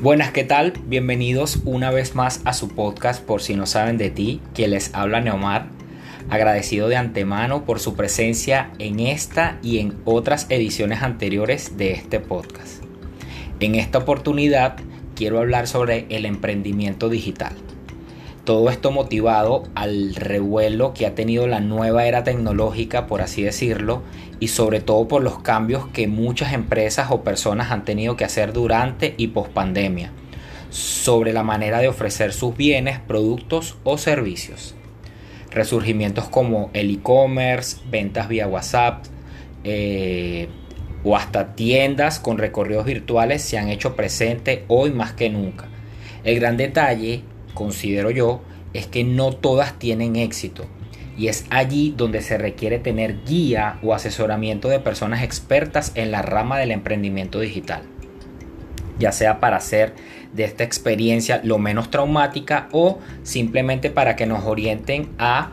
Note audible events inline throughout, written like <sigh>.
Buenas, ¿qué tal? Bienvenidos una vez más a su podcast Por si no saben de ti, que les habla Neomar. Agradecido de antemano por su presencia en esta y en otras ediciones anteriores de este podcast. En esta oportunidad quiero hablar sobre el emprendimiento digital. Todo esto motivado al revuelo que ha tenido la nueva era tecnológica, por así decirlo, y sobre todo por los cambios que muchas empresas o personas han tenido que hacer durante y post pandemia sobre la manera de ofrecer sus bienes, productos o servicios. Resurgimientos como el e-commerce, ventas vía WhatsApp eh, o hasta tiendas con recorridos virtuales se han hecho presente hoy más que nunca. El gran detalle considero yo, es que no todas tienen éxito. Y es allí donde se requiere tener guía o asesoramiento de personas expertas en la rama del emprendimiento digital. Ya sea para hacer de esta experiencia lo menos traumática o simplemente para que nos orienten a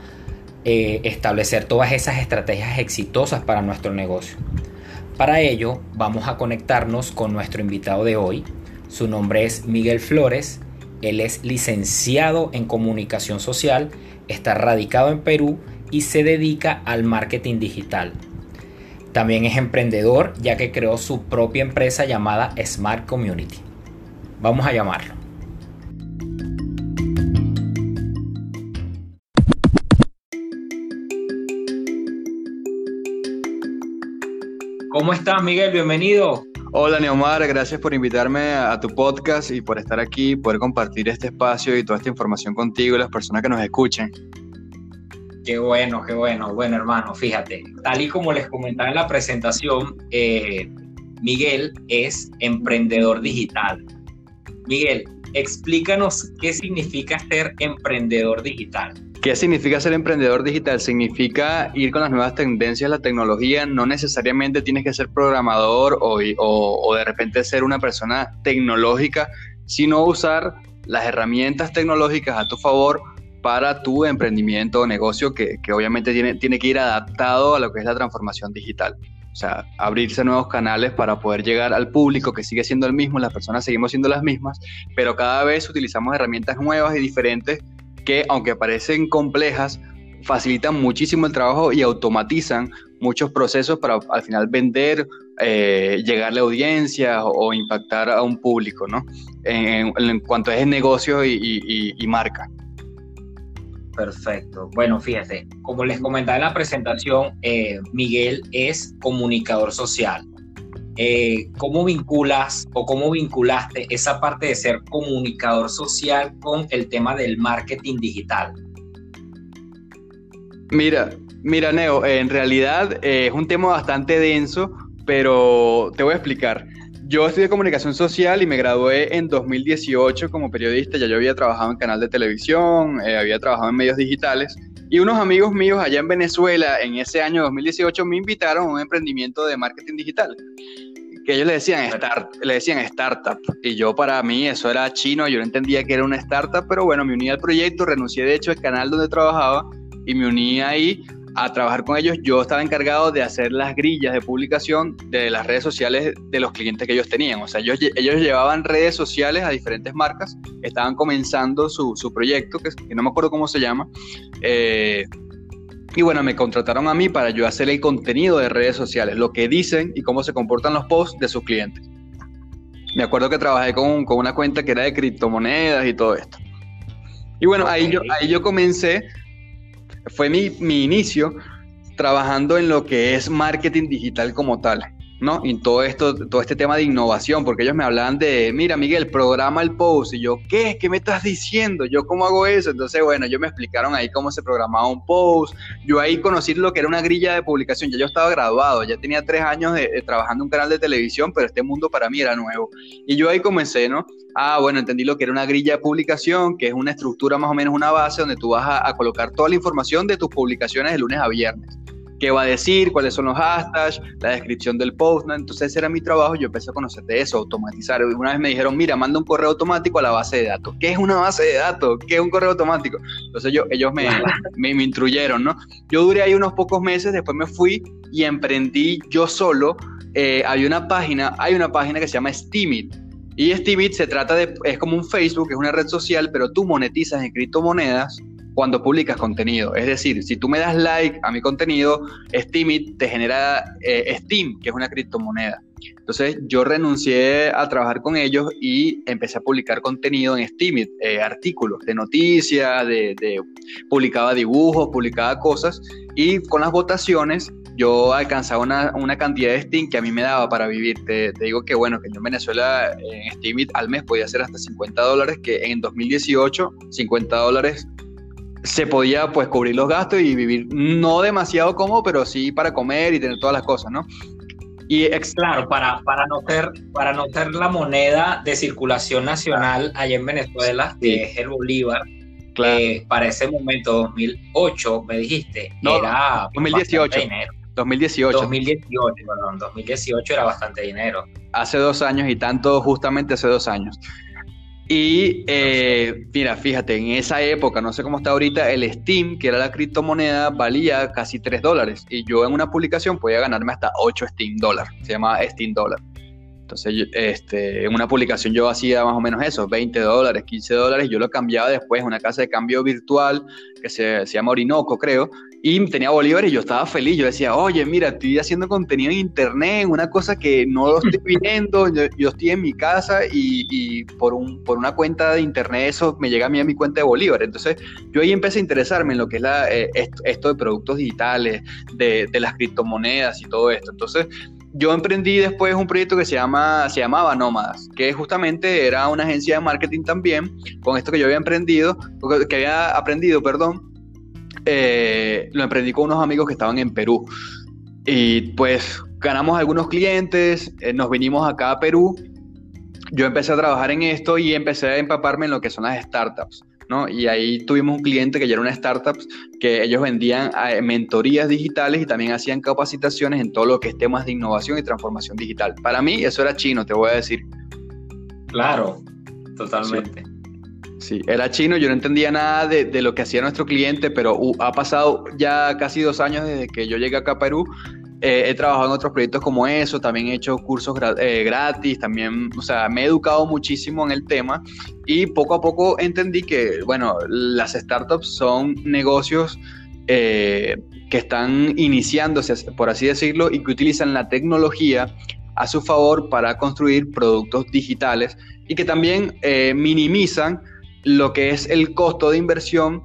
eh, establecer todas esas estrategias exitosas para nuestro negocio. Para ello vamos a conectarnos con nuestro invitado de hoy. Su nombre es Miguel Flores él es licenciado en comunicación social, está radicado en Perú y se dedica al marketing digital. También es emprendedor ya que creó su propia empresa llamada Smart Community. Vamos a llamarlo. ¿Cómo estás, Miguel? Bienvenido. Hola Neomar, gracias por invitarme a tu podcast y por estar aquí, poder compartir este espacio y toda esta información contigo y las personas que nos escuchen. Qué bueno, qué bueno. Bueno, hermano, fíjate, tal y como les comentaba en la presentación, eh, Miguel es emprendedor digital. Miguel, explícanos qué significa ser emprendedor digital. ¿Qué significa ser emprendedor digital? Significa ir con las nuevas tendencias de la tecnología. No necesariamente tienes que ser programador o, o, de repente ser una persona tecnológica, sino usar las herramientas tecnológicas a tu favor para tu emprendimiento o negocio que, que, obviamente tiene, tiene que ir adaptado a lo que es la transformación digital. O sea, abrirse nuevos canales para poder llegar al público que sigue siendo el mismo, las personas seguimos siendo las mismas, pero cada vez utilizamos herramientas nuevas y diferentes que aunque parecen complejas, facilitan muchísimo el trabajo y automatizan muchos procesos para al final vender, eh, llegarle a audiencia o, impactar a un público, ¿no? En, cuanto es negocio y, marca. Perfecto. Bueno, fíjate, como les comentaba en la presentación, eh, Miguel es comunicador social. Eh, ¿cómo vinculas o cómo vinculaste esa parte de ser comunicador social con el tema del marketing digital? Mira, mira, Neo, en realidad eh, es un tema bastante denso, pero te voy a explicar. Yo estudié comunicación social y me gradué en 2018 como periodista. Ya yo había trabajado en canal de televisión, eh, había trabajado en medios digitales. Y unos amigos míos allá en Venezuela, en ese año 2018, me invitaron a un emprendimiento de marketing digital que ellos le decían, start, le decían startup. Y yo para mí eso era chino, yo no entendía que era una startup, pero bueno, me uní al proyecto, renuncié de hecho al canal donde trabajaba y me uní ahí a trabajar con ellos. Yo estaba encargado de hacer las grillas de publicación de las redes sociales de los clientes que ellos tenían. O sea, ellos, ellos llevaban redes sociales a diferentes marcas, estaban comenzando su, su proyecto, que, que, no me acuerdo cómo se llama. Eh, y bueno, me contrataron a mí para yo hacer el contenido de redes sociales, lo que dicen y cómo se comportan los posts de sus clientes. Me acuerdo que trabajé con, con una cuenta que era de criptomonedas y todo esto. Y bueno, ahí yo, ahí yo comencé, fue mi, mi inicio trabajando en lo que es marketing digital como tal. ¿No? Y todo esto, todo este tema de innovación, porque ellos me hablaban de, mira, Miguel, programa el post. Y yo, ¿qué? ¿Qué me estás diciendo? ¿Yo cómo hago eso? Entonces, bueno, ellos me explicaron ahí cómo se programaba un post. Yo ahí conocí lo que era una grilla de publicación. Ya yo estaba graduado, ya tenía tres años de, trabajando en un canal de televisión, pero este mundo para mí era nuevo. Y yo ahí comencé, ¿no? Ah, bueno, entendí lo que era una grilla de publicación, que es una estructura más o menos una base donde tú vas a colocar toda la información de tus publicaciones de lunes a viernes qué va a decir, cuáles son los hashtags, la descripción del post, ¿no? Entonces ese era mi trabajo, yo empecé a conocer de eso, automatizar. Una vez me dijeron, mira, manda un correo automático a la base de datos. ¿Qué es una base de datos? ¿Qué es un correo automático? Entonces yo, ellos me, me, me instruyeron, ¿no? Yo duré ahí unos pocos meses, después me fui y emprendí yo solo. Eh, hay una página, hay una página que se llama Steamit, Y Steemit se trata de, es como un Facebook, es una red social, pero tú monetizas en criptomonedas cuando publicas contenido. Es decir, si tú me das like a mi contenido, Steemit te genera eh, Steam, que es una criptomoneda. Entonces yo renuncié a trabajar con ellos y empecé a publicar contenido en Steemit, eh, artículos de noticias, de, publicaba dibujos, publicaba cosas y con las votaciones yo alcanzaba una, cantidad de Steam que a mí me daba para vivir. Te, digo que bueno, que yo en Venezuela en Steemit al mes podía hacer hasta 50 dólares, que en 2018 50 dólares se podía pues cubrir los gastos y vivir no demasiado cómodo, pero sí para comer y tener todas las cosas, ¿no? Y claro, para, para, no ser, para no ser la moneda de circulación nacional allá en Venezuela, que es el Bolívar, que para ese momento, 2008, me dijiste, era 2018. Dinero. 2018. 2018, perdón, 2018 era bastante dinero. Hace dos años y tanto, justamente hace dos años. Y eh, mira, fíjate, en esa época, no sé cómo está ahorita, el Steam, que era la criptomoneda, valía casi 3 dólares. Y yo en una publicación podía ganarme hasta 8 Steam dólares. Se llama Steam dólar. Entonces, este, en una publicación yo hacía más o menos eso, 20 dólares, 15 dólares. Yo lo cambiaba después en una casa de cambio virtual que se, se llama Orinoco, creo y tenía Bolívar y yo estaba feliz. Yo decía, oye, mira, estoy haciendo contenido en internet, una cosa que no lo <laughs> estoy viendo. Yo, estoy en mi casa y, por, un, por una cuenta de internet eso me llega a mí a mi cuenta de Bolívar. Entonces yo ahí empecé a interesarme en lo que es la, eh, esto, de productos digitales, de, las criptomonedas y todo esto. Entonces yo emprendí después un proyecto que se, llama, se llamaba Nómadas, que justamente era una agencia de marketing también, con esto que yo había emprendido, que había aprendido, perdón, eh, lo emprendí con unos amigos que estaban en Perú. Y pues ganamos algunos clientes, eh, nos vinimos acá a Perú. Yo empecé a trabajar en esto y empecé a empaparme en lo que son las startups. ¿no? Y ahí tuvimos un cliente que ya era una startup que ellos vendían eh, mentorías digitales y también hacían capacitaciones en todo lo que es temas de innovación y transformación digital. Para mí eso era chino, te voy a decir. Claro, totalmente. Sí, era chino, yo no entendía nada de, lo que hacía nuestro cliente, pero uh, ha pasado ya casi dos años desde que yo llegué acá a Perú. Eh, he trabajado en otros proyectos como eso, también he hecho cursos eh, gratis, también, o sea, me he educado muchísimo en el tema y poco a poco entendí que, bueno, las startups son negocios eh, que están iniciándose, por así decirlo, y que utilizan la tecnología a su favor para construir productos digitales y que también minimizan lo que es el costo de inversión,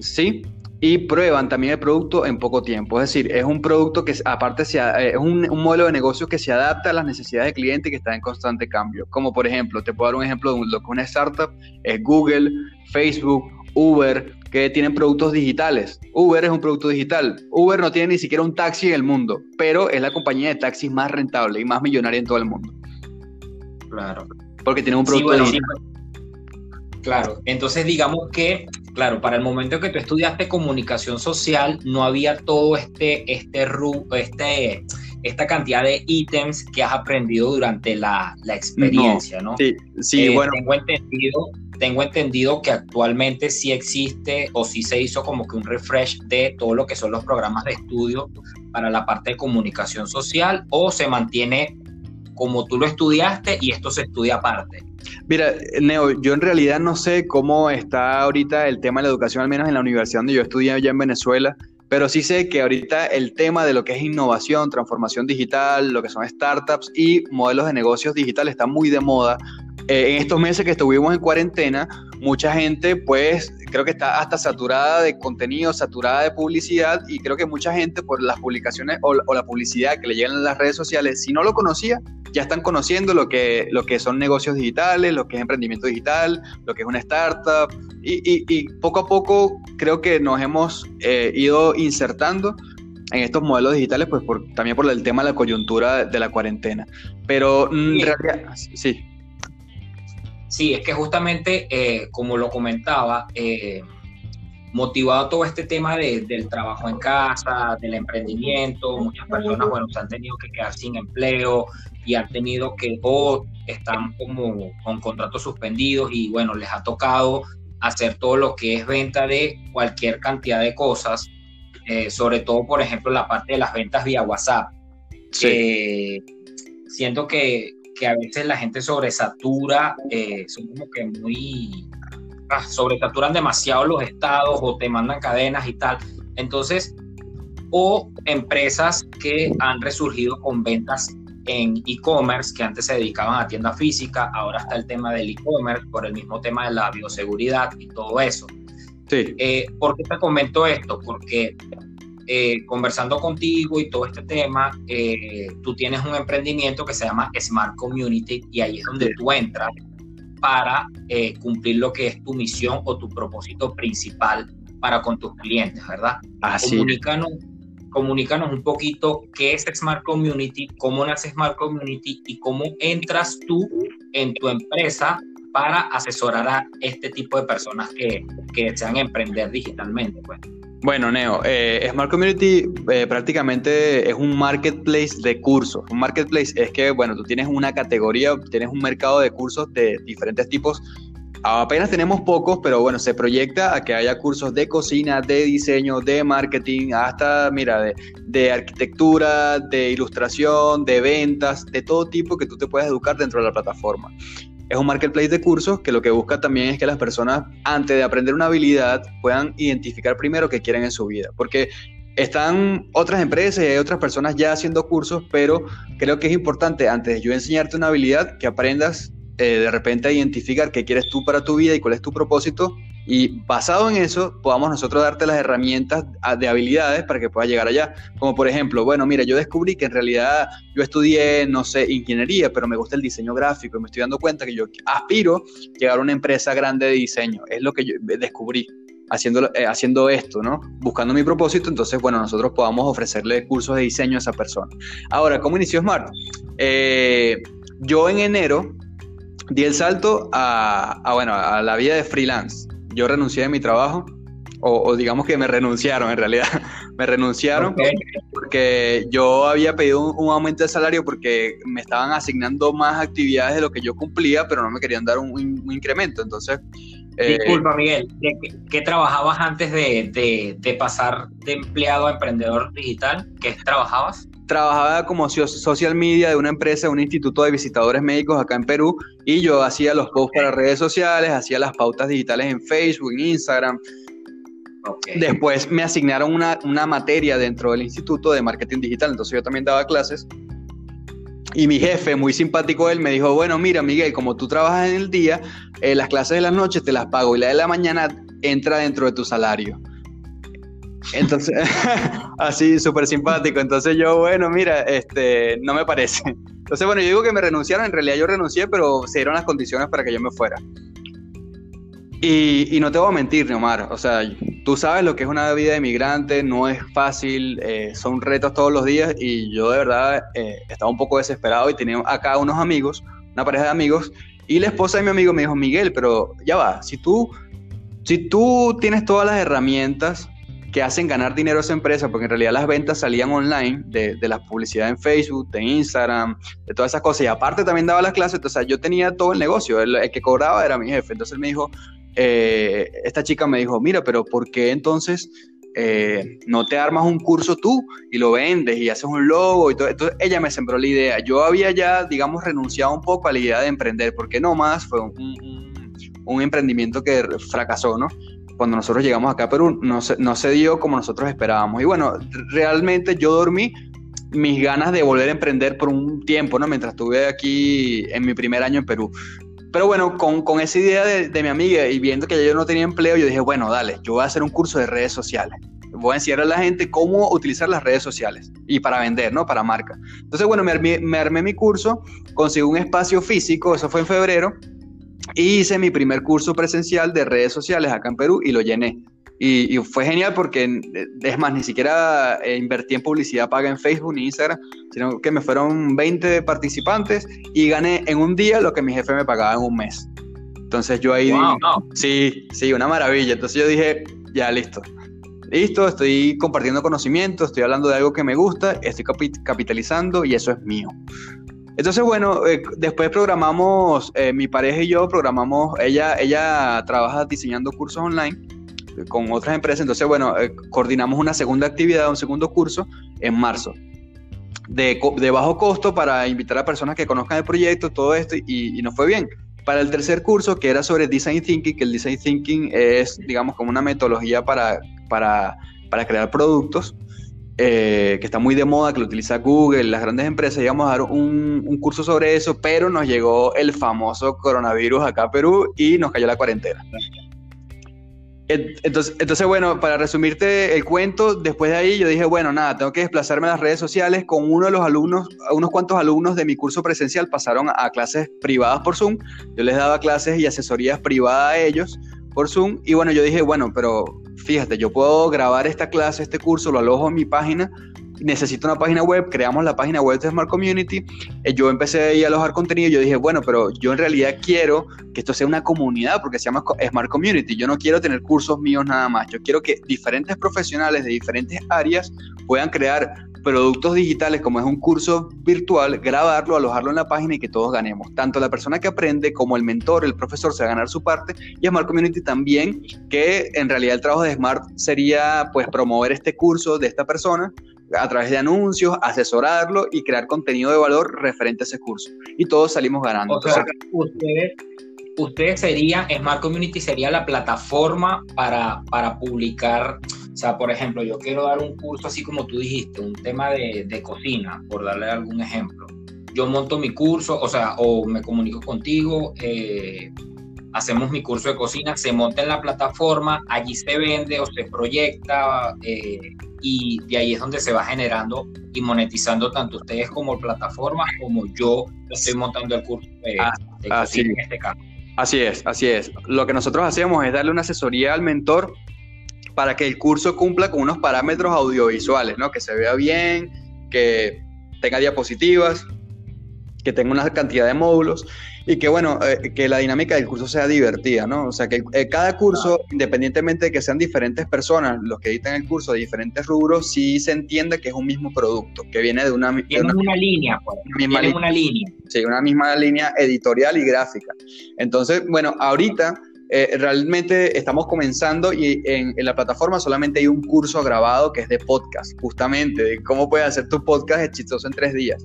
¿sí? Y prueban también el producto en poco tiempo. Es decir, es un producto que aparte eh, es un, modelo de negocio que se adapta a las necesidades del cliente y que está en constante cambio. Como por ejemplo, te puedo dar un ejemplo de lo que una startup es Google, Facebook, Uber, que tienen productos digitales. Uber es un producto digital. Uber no tiene ni siquiera un taxi en el mundo, pero es la compañía de taxis más rentable y más millonaria en todo el mundo. Claro. Porque tiene un producto digital. Claro, entonces digamos que, claro, para el momento que tú estudiaste comunicación social, no había todo este, este, este esta cantidad de ítems que has aprendido durante la, experiencia, ¿no? Sí, sí, eh, bueno. Tengo entendido, tengo entendido que actualmente sí existe o sí se hizo como que un refresh de todo lo que son los programas de estudio para la parte de comunicación social o se mantiene como tú lo estudiaste y esto se estudia aparte. Mira, Neo, yo en realidad no sé cómo está ahorita el tema de la educación, al menos en la universidad donde yo estudié allá en Venezuela, pero sí sé que ahorita el tema de lo que es innovación, transformación digital, lo que son startups y modelos de negocios digitales está muy de moda. Eh, en estos meses que estuvimos en cuarentena, mucha gente pues creo que está hasta saturada de contenido, saturada de publicidad y creo que mucha gente por las publicaciones o, la publicidad que le llegan en las redes sociales, si no lo conocía, ya están conociendo lo que, lo que son negocios digitales, lo que es emprendimiento digital, lo que es una startup y, poco a poco creo que nos hemos eh, ido insertando en estos modelos digitales, pues por, también por el tema de la coyuntura de la cuarentena. Pero mm, en realidad, sí. Sí, es que justamente, eh, como lo comentaba, eh, motivado todo este tema del trabajo en casa, del emprendimiento, muchas personas, bueno, se han tenido que quedar sin empleo y han tenido que, o están como con contratos suspendidos y bueno, les ha tocado hacer todo lo que es venta de cualquier cantidad de cosas, eh, sobre todo, por ejemplo, la parte de las ventas vía WhatsApp. Sí. siento que que a veces la gente sobresatura, eh, son como que muy, ah, sobresaturan demasiado los estados o te mandan cadenas y tal. Entonces, o empresas que han resurgido con ventas en e-commerce, que antes se dedicaban a tienda física, ahora está el tema del e-commerce por el mismo tema de la bioseguridad y todo eso. Sí. Eh, ¿Por qué te comento esto? Porque eh, conversando contigo y todo este tema, eh, tú tienes un emprendimiento que se llama Smart Community y ahí es donde tú entras para cumplir lo que es tu misión o tu propósito principal para con tus clientes, ¿verdad? Así Comunícanos comunícanos un poquito qué es Smart Community, cómo nace Smart Community y cómo entras tú en tu empresa para asesorar a este tipo de personas que, que desean emprender digitalmente. Pues. Bueno, Neo, eh, Smart Community eh, prácticamente es un marketplace de cursos. Un marketplace es que, bueno, tú tienes una categoría, tienes un mercado de cursos de diferentes tipos Apenas tenemos pocos, pero bueno, se proyecta a que haya cursos de cocina, de diseño, de marketing, hasta, mira, de, arquitectura, de ilustración, de ventas, de todo tipo que tú te puedas educar dentro de la plataforma. Es un marketplace de cursos que lo que busca también es que las personas, antes de aprender una habilidad, puedan identificar primero qué quieren en su vida. Porque están otras empresas y hay otras personas ya haciendo cursos, pero creo que es importante, antes de yo enseñarte una habilidad, que aprendas eh, de repente identificar qué quieres tú para tu vida y cuál es tu propósito y basado en eso podamos nosotros darte las herramientas de habilidades para que puedas llegar allá. Como por ejemplo, bueno, mira, yo descubrí que en realidad yo estudié, no sé, ingeniería, pero me gusta el diseño gráfico y me estoy dando cuenta que yo aspiro a llegar a una empresa grande de diseño. Es lo que yo descubrí. Haciendo, eh, haciendo esto, ¿no? Buscando mi propósito, entonces, bueno, nosotros podamos ofrecerle cursos de diseño a esa persona. Ahora, ¿cómo inició Smart? Eh, yo en enero di el salto a, bueno, a la vida de freelance. Yo renuncié de mi trabajo, o, digamos que me renunciaron en realidad. <laughs> me renunciaron porque yo había pedido un, aumento de salario porque me estaban asignando más actividades de lo que yo cumplía, pero no me querían dar un, incremento. Entonces... Eh, Disculpa, Miguel, ¿qué, trabajabas antes de, de, de pasar de empleado a emprendedor digital? ¿Qué trabajabas? Trabajaba como social media de una empresa, un instituto de visitadores médicos acá en Perú, y yo hacía los posts para redes sociales, hacía las pautas digitales en Facebook, en Instagram. Después me asignaron una, materia dentro del instituto de marketing digital, entonces yo también daba clases. Y mi jefe, muy simpático él, me dijo, bueno, mira, Miguel, como tú trabajas en el día, eh, las clases de las noches te las pago y la de la mañana entra dentro de tu salario. Entonces, <laughs> así, súper simpático. Entonces yo, bueno, mira, este, no me parece. Entonces, bueno, yo digo que me renunciaron, en realidad yo renuncié, pero se dieron las condiciones para que yo me fuera. Y, no te voy a mentir, Neomar, o sea, tú sabes lo que es una vida de migrante, no es fácil, eh, son retos todos los días y yo de verdad eh, estaba un poco desesperado y tenía acá unos amigos, una pareja de amigos, y la esposa de mi amigo me dijo, Miguel, pero ya va, si tú, si tú tienes todas las herramientas que hacen ganar dinero a esa empresa, porque en realidad las ventas salían online de, de la publicidad en Facebook, de Instagram, de todas esas cosas. Y aparte también daba las clases, entonces yo tenía todo el negocio, el, que cobraba era mi jefe. Entonces él me dijo, eh, esta chica me dijo, mira, pero ¿por qué entonces eh, no te armas un curso tú y lo vendes y haces un logo y todo? Entonces ella me sembró la idea. Yo había ya, digamos, renunciado un poco a la idea de emprender, porque no más fue un, un emprendimiento que fracasó, ¿no? Cuando nosotros llegamos acá a Perú no se, no se dio como nosotros esperábamos. Y bueno, realmente yo dormí mis ganas de volver a emprender por un tiempo, ¿no? Mientras estuve aquí en mi primer año en Perú. Pero bueno, con, con esa idea de, de, mi amiga y viendo que yo no tenía empleo, yo dije, bueno, dale, yo voy a hacer un curso de redes sociales. Voy a enseñar a la gente cómo utilizar las redes sociales y para vender, ¿no? Para marca. Entonces, bueno, me me armé mi curso, conseguí un espacio físico, eso fue en febrero, hice mi primer curso presencial de redes sociales acá en Perú y lo llené. Y, fue genial porque, es más, ni siquiera eh, invertí en publicidad paga en Facebook ni Instagram, sino que me fueron 20 participantes y gané en un día lo que mi jefe me pagaba en un mes. Entonces yo ahí dije, sí, sí, una maravilla. Entonces yo dije, ya listo. Listo, estoy compartiendo conocimiento, estoy hablando de algo que me gusta, estoy capitalizando y eso es mío. Entonces, bueno, eh, después programamos, eh, mi pareja y yo programamos, ella, ella trabaja diseñando cursos online eh, con otras empresas, entonces, bueno, coordinamos una segunda actividad, un segundo curso en marzo. de, de, bajo costo para invitar a personas que conozcan el proyecto, todo esto, y, y nos fue bien. Para el tercer curso, que era sobre Design Thinking, que el Design Thinking es, digamos, como una metodología para, para, para crear productos, eh, que está muy de moda, que lo utiliza Google, las grandes empresas, íbamos a dar un, un, curso sobre eso, pero nos llegó el famoso coronavirus acá a Perú y nos cayó la cuarentena. Entonces, entonces, bueno, para resumirte el cuento, después de ahí yo dije, bueno, nada, tengo que desplazarme a las redes sociales. Con uno de los alumnos, unos cuantos alumnos de mi curso presencial pasaron a clases privadas por Zoom. Yo les daba clases y asesorías privadas a ellos por Zoom. Y bueno, yo dije, bueno, pero fíjate, yo puedo grabar esta clase, este curso, lo alojo en mi página. Necesito una página web, creamos la página web de Smart Community, eh, yo empecé a alojar contenido, yo dije, bueno, pero yo en realidad quiero que esto sea una comunidad porque se llama Smart Community, yo no quiero tener cursos míos nada más, yo quiero que diferentes profesionales de diferentes áreas puedan crear productos digitales como es un curso virtual, grabarlo, alojarlo en la página y que todos ganemos. Tanto la persona que aprende como el mentor, el profesor se va a ganar su parte y Smart Community también, que en realidad el trabajo de Smart sería pues promover este curso de esta persona a través de anuncios, asesorarlo y crear contenido de valor referente a ese curso. Y todos salimos ganando. Sea, ustedes, ustedes serían, Smart Community sería la plataforma para, para publicar, o sea, por ejemplo, yo quiero dar un curso así como tú dijiste, un tema de, de cocina, por darle algún ejemplo. Yo monto mi curso, o sea, o me comunico contigo, eh, hacemos mi curso de cocina, se monta en la plataforma, allí se vende o se proyecta eh, y de ahí es donde se va generando y monetizando tanto ustedes como plataformas como yo estoy montando el curso de, ah, cocina en este caso. Así es, así es. Lo que nosotros hacemos es darle una asesoría al mentor para que el curso cumpla con unos parámetros audiovisuales, ¿no? Que se vea bien, que tenga diapositivas, que tenga una cantidad de módulos y que bueno, eh, que la dinámica del curso sea divertida, ¿no? O sea, que eh, cada curso, independientemente de que sean diferentes personas los que editan el curso de diferentes rubros, sí se entiende que es un mismo producto, que viene de una, tiene una, línea, pues. una misma una línea. Sí, una misma línea editorial y gráfica. Entonces, bueno, ahorita... Eh, realmente estamos comenzando y en, la plataforma solamente hay un curso grabado que es de podcast, justamente, de cómo puedes hacer tu podcast exitoso en tres días.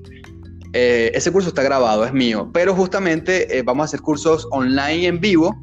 Eh, ese curso está grabado, es mío, pero justamente eh, vamos a hacer cursos online en vivo.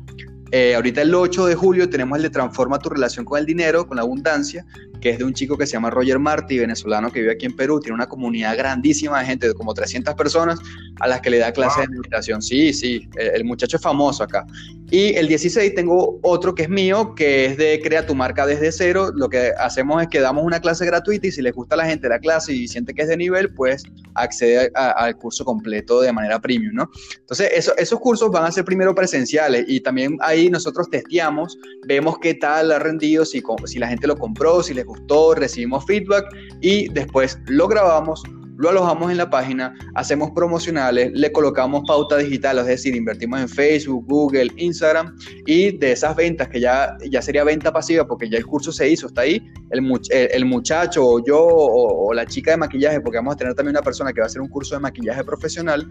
Eh, ahorita el 8 de julio tenemos el de Transforma tu relación con el dinero, con la abundancia, que es de un chico que se llama Roger Martí, venezolano que vive aquí en Perú, tiene una comunidad grandísima de gente, de como 300 personas, a las que le da clases de meditación. Sí, sí, el muchacho es famoso acá. Y el 16 tengo otro que es mío, que es de Crea tu marca desde cero. Lo que hacemos es que damos una clase gratuita y si les gusta a la gente la clase y siente que es de nivel, pues accede al curso completo de manera premium, ¿no? Entonces, esos cursos van a ser primero presenciales y también ahí nosotros testeamos, vemos qué tal ha rendido, si, si la gente lo compró, si les gustó, recibimos feedback y después lo grabamos lo alojamos en la página, hacemos promocionales, le colocamos pauta digital, es decir, invertimos en Facebook, Google, Instagram y de esas ventas que ya, ya sería venta pasiva porque ya el curso se hizo, está ahí, el, el, muchacho o yo o, la chica de maquillaje, porque vamos a tener también una persona que va a hacer un curso de maquillaje profesional,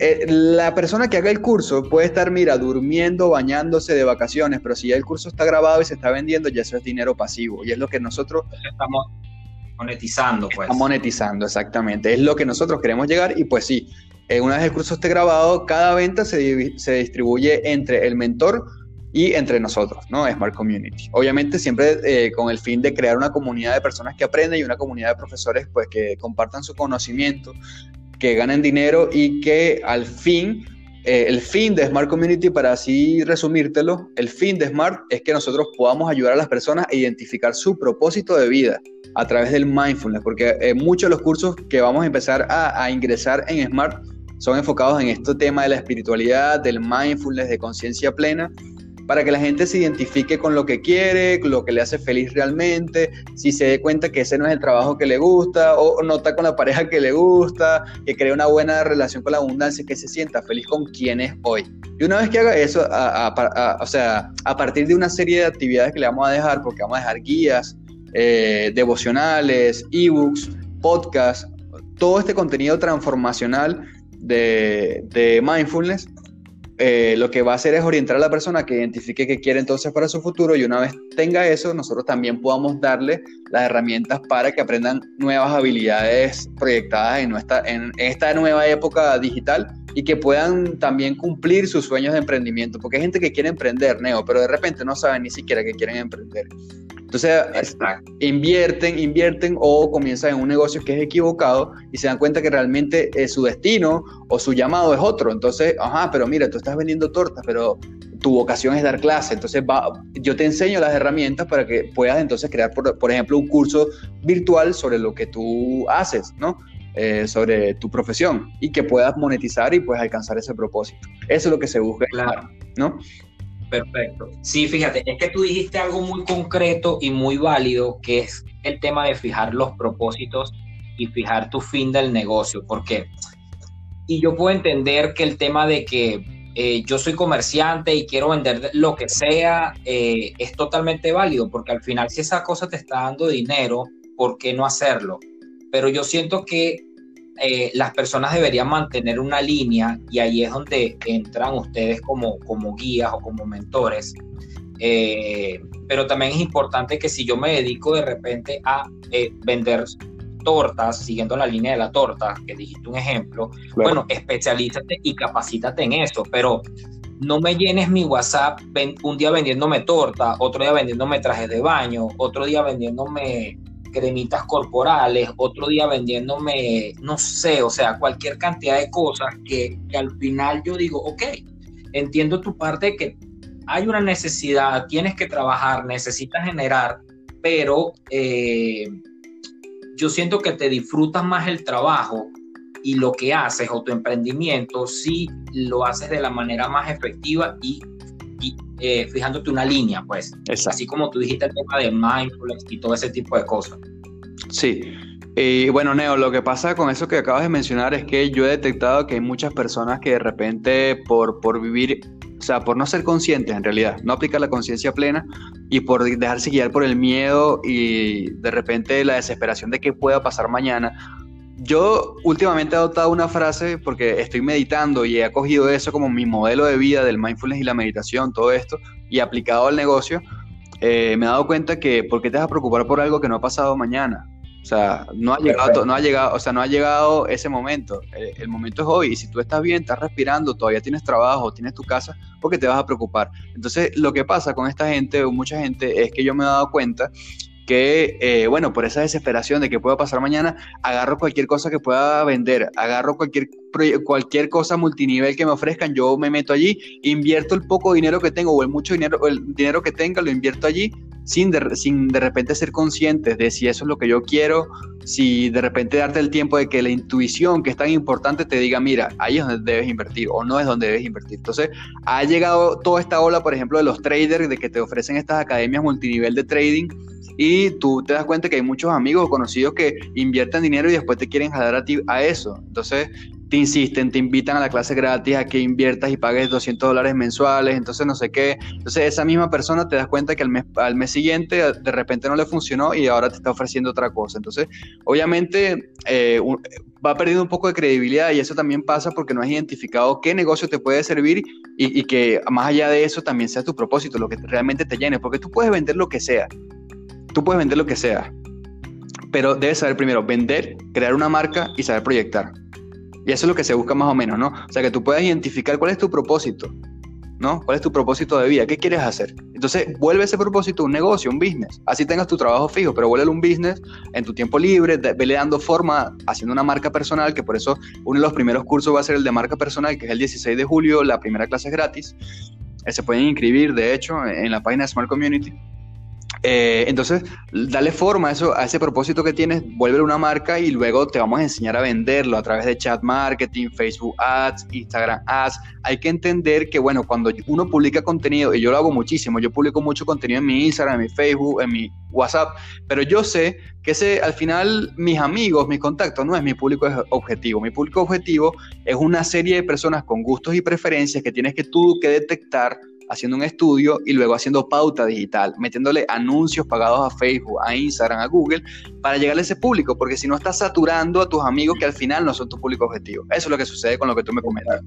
eh, la persona que haga el curso puede estar, mira, durmiendo, bañándose de vacaciones, pero si ya el curso está grabado y se está vendiendo, ya eso es dinero pasivo. Y es lo que nosotros estamos, monetizando, pues. monetizando, exactamente. Es lo que nosotros queremos llegar y pues sí, eh, una vez el curso esté grabado, cada venta se, se distribuye entre el mentor y entre nosotros, ¿no? Smart Community. Obviamente siempre eh, con el fin de crear una comunidad de personas que aprenden y una comunidad de profesores pues que compartan su conocimiento, que ganen dinero y que al fin eh, el fin de Smart Community, para así resumírtelo, el fin de Smart es que nosotros podamos ayudar a las personas a identificar su propósito de vida a través del mindfulness, porque eh, muchos de los cursos que vamos a empezar a, a ingresar en Smart son enfocados en este tema de la espiritualidad, del mindfulness, de conciencia plena, para que la gente se identifique con lo que quiere, lo que le hace feliz realmente, si se dé cuenta que ese no es el trabajo que le gusta, o no está con la pareja que le gusta, que crea una buena relación con la abundancia, que se sienta feliz con quien es hoy. Y una vez que haga eso, o sea, a partir de una serie de actividades que le vamos a dejar, porque vamos a dejar guías, eh, devocionales, ebooks, podcasts, todo este contenido transformacional de, de mindfulness, eh, lo que va a hacer es orientar a la persona que identifique qué quiere entonces para su futuro y una vez tenga eso, nosotros también podamos darle las herramientas para que aprendan nuevas habilidades proyectadas en, nuestra, en esta nueva época digital y que puedan también cumplir sus sueños de emprendimiento, porque hay gente que quiere emprender, Neo, pero de repente no saben ni siquiera que quieren emprender. Entonces, invierten, invierten o comienzan en un negocio que es equivocado y se dan cuenta que realmente eh, su destino o su llamado es otro. Entonces, ajá, pero mira, tú estás vendiendo tortas, pero tu vocación es dar clase. Entonces, va, yo te enseño las herramientas para que puedas entonces crear, por, por ejemplo, un curso virtual sobre lo que tú haces, ¿no? Eh, sobre tu profesión y que puedas monetizar y puedas alcanzar ese propósito. Eso es lo que se busca, claro. ¿no? Perfecto. Sí, fíjate, es que tú dijiste algo muy concreto y muy válido, que es el tema de fijar los propósitos y fijar tu fin del negocio, porque, y yo puedo entender que el tema de que eh, yo soy comerciante y quiero vender lo que sea, eh, es totalmente válido, porque al final si esa cosa te está dando dinero, ¿por qué no hacerlo? Pero yo siento que eh, las personas deberían mantener una línea y ahí es donde entran ustedes como, como guías o como mentores. Eh, pero también es importante que si yo me dedico de repente a eh, vender tortas, siguiendo la línea de la torta, que dijiste un ejemplo, bueno, especialízate y capacítate en eso, pero no me llenes mi WhatsApp un día vendiéndome torta, otro día vendiéndome trajes de baño, otro día vendiéndome cremitas corporales, otro día vendiéndome, no sé, o sea, cualquier cantidad de cosas que, al final yo digo, ok, entiendo tu parte que hay una necesidad, tienes que trabajar, necesitas generar, pero eh, yo siento que te disfrutas más el trabajo y lo que haces o tu emprendimiento si lo haces de la manera más efectiva y, eh, fijándote una línea, pues. Así como tú dijiste el tema de mindfulness y todo ese tipo de cosas. Sí. Y bueno, Neo, lo que pasa con eso que acabas de mencionar es que yo he detectado que hay muchas personas que de repente por, por vivir, o sea, por no ser conscientes en realidad, no aplicar la conciencia plena y por dejarse guiar por el miedo y de repente la desesperación de qué pueda pasar mañana, yo últimamente he adoptado una frase porque estoy meditando y he cogido eso como mi modelo de vida del mindfulness y la meditación, todo esto, y aplicado al negocio. Eh, me he dado cuenta que ¿por qué te vas a preocupar por algo que no ha pasado mañana? O sea, no ha llegado, no ha llegado, o sea, no ha llegado ese momento. El, el, momento es hoy. Y si tú estás bien, estás respirando, todavía tienes trabajo, tienes tu casa, ¿por qué te vas a preocupar? Entonces, lo que pasa con esta gente o mucha gente es que yo me he dado cuenta que, eh, bueno, por esa desesperación de que pueda pasar mañana, agarro cualquier cosa que pueda vender, agarro cualquier, cualquier cosa multinivel que me ofrezcan, yo me meto allí, invierto el poco dinero que tengo o el mucho dinero, el dinero que tenga, lo invierto allí sin de, sin de repente ser conscientes de si eso es lo que yo quiero, si de repente darte el tiempo de que la intuición que es tan importante te diga, mira, ahí es donde debes invertir o no es donde debes invertir. Entonces, ha llegado toda esta ola, por ejemplo, de los traders, de que te ofrecen estas academias multinivel de trading y tú te das cuenta que hay muchos amigos o conocidos que invierten dinero y después te quieren jalar a ti a eso. Entonces te insisten, te invitan a la clase gratis a que inviertas y pagues 200 dólares mensuales, entonces no sé qué. Entonces esa misma persona te das cuenta que al mes, siguiente de repente no le funcionó y ahora te está ofreciendo otra cosa. Entonces, obviamente eh, va perdiendo un poco de credibilidad y eso también pasa porque no has identificado qué negocio te puede servir y, y que más allá de eso también sea tu propósito, lo que realmente te llene, porque tú puedes vender lo que sea, tú puedes vender lo que sea, pero debes saber primero vender, crear una marca y saber proyectar. Y eso es lo que se busca más o menos, ¿no? O sea, que tú puedas identificar cuál es tu propósito, ¿no? ¿Cuál es tu propósito de vida? ¿Qué quieres hacer? Entonces, vuelve ese propósito un negocio, un business. Así tengas tu trabajo fijo, pero vuelve un business en tu tiempo libre, vele dando forma, haciendo una marca personal, que por eso uno de los primeros cursos va a ser el de marca personal, que es el 16 de julio, la primera clase es gratis. Eh, se pueden inscribir, de hecho, en la página de Smart Community. Eh, entonces, dale forma a, eso, a ese propósito que tienes, vuelve una marca y luego te vamos a enseñar a venderlo a través de chat marketing, Facebook Ads, Instagram Ads. Hay que entender que, bueno, cuando uno publica contenido, y yo lo hago muchísimo, yo publico mucho contenido en mi Instagram, en mi Facebook, en mi WhatsApp, pero yo sé que ese, al final mis amigos, mis contactos, no es mi público objetivo. Mi público objetivo es una serie de personas con gustos y preferencias que tienes que tú que detectar haciendo un estudio y luego haciendo pauta digital, metiéndole anuncios pagados a Facebook, a Instagram, a Google, para llegarle a ese público, porque si no estás saturando a tus amigos que al final no son tu público objetivo. Eso es lo que sucede con lo que tú me comentas.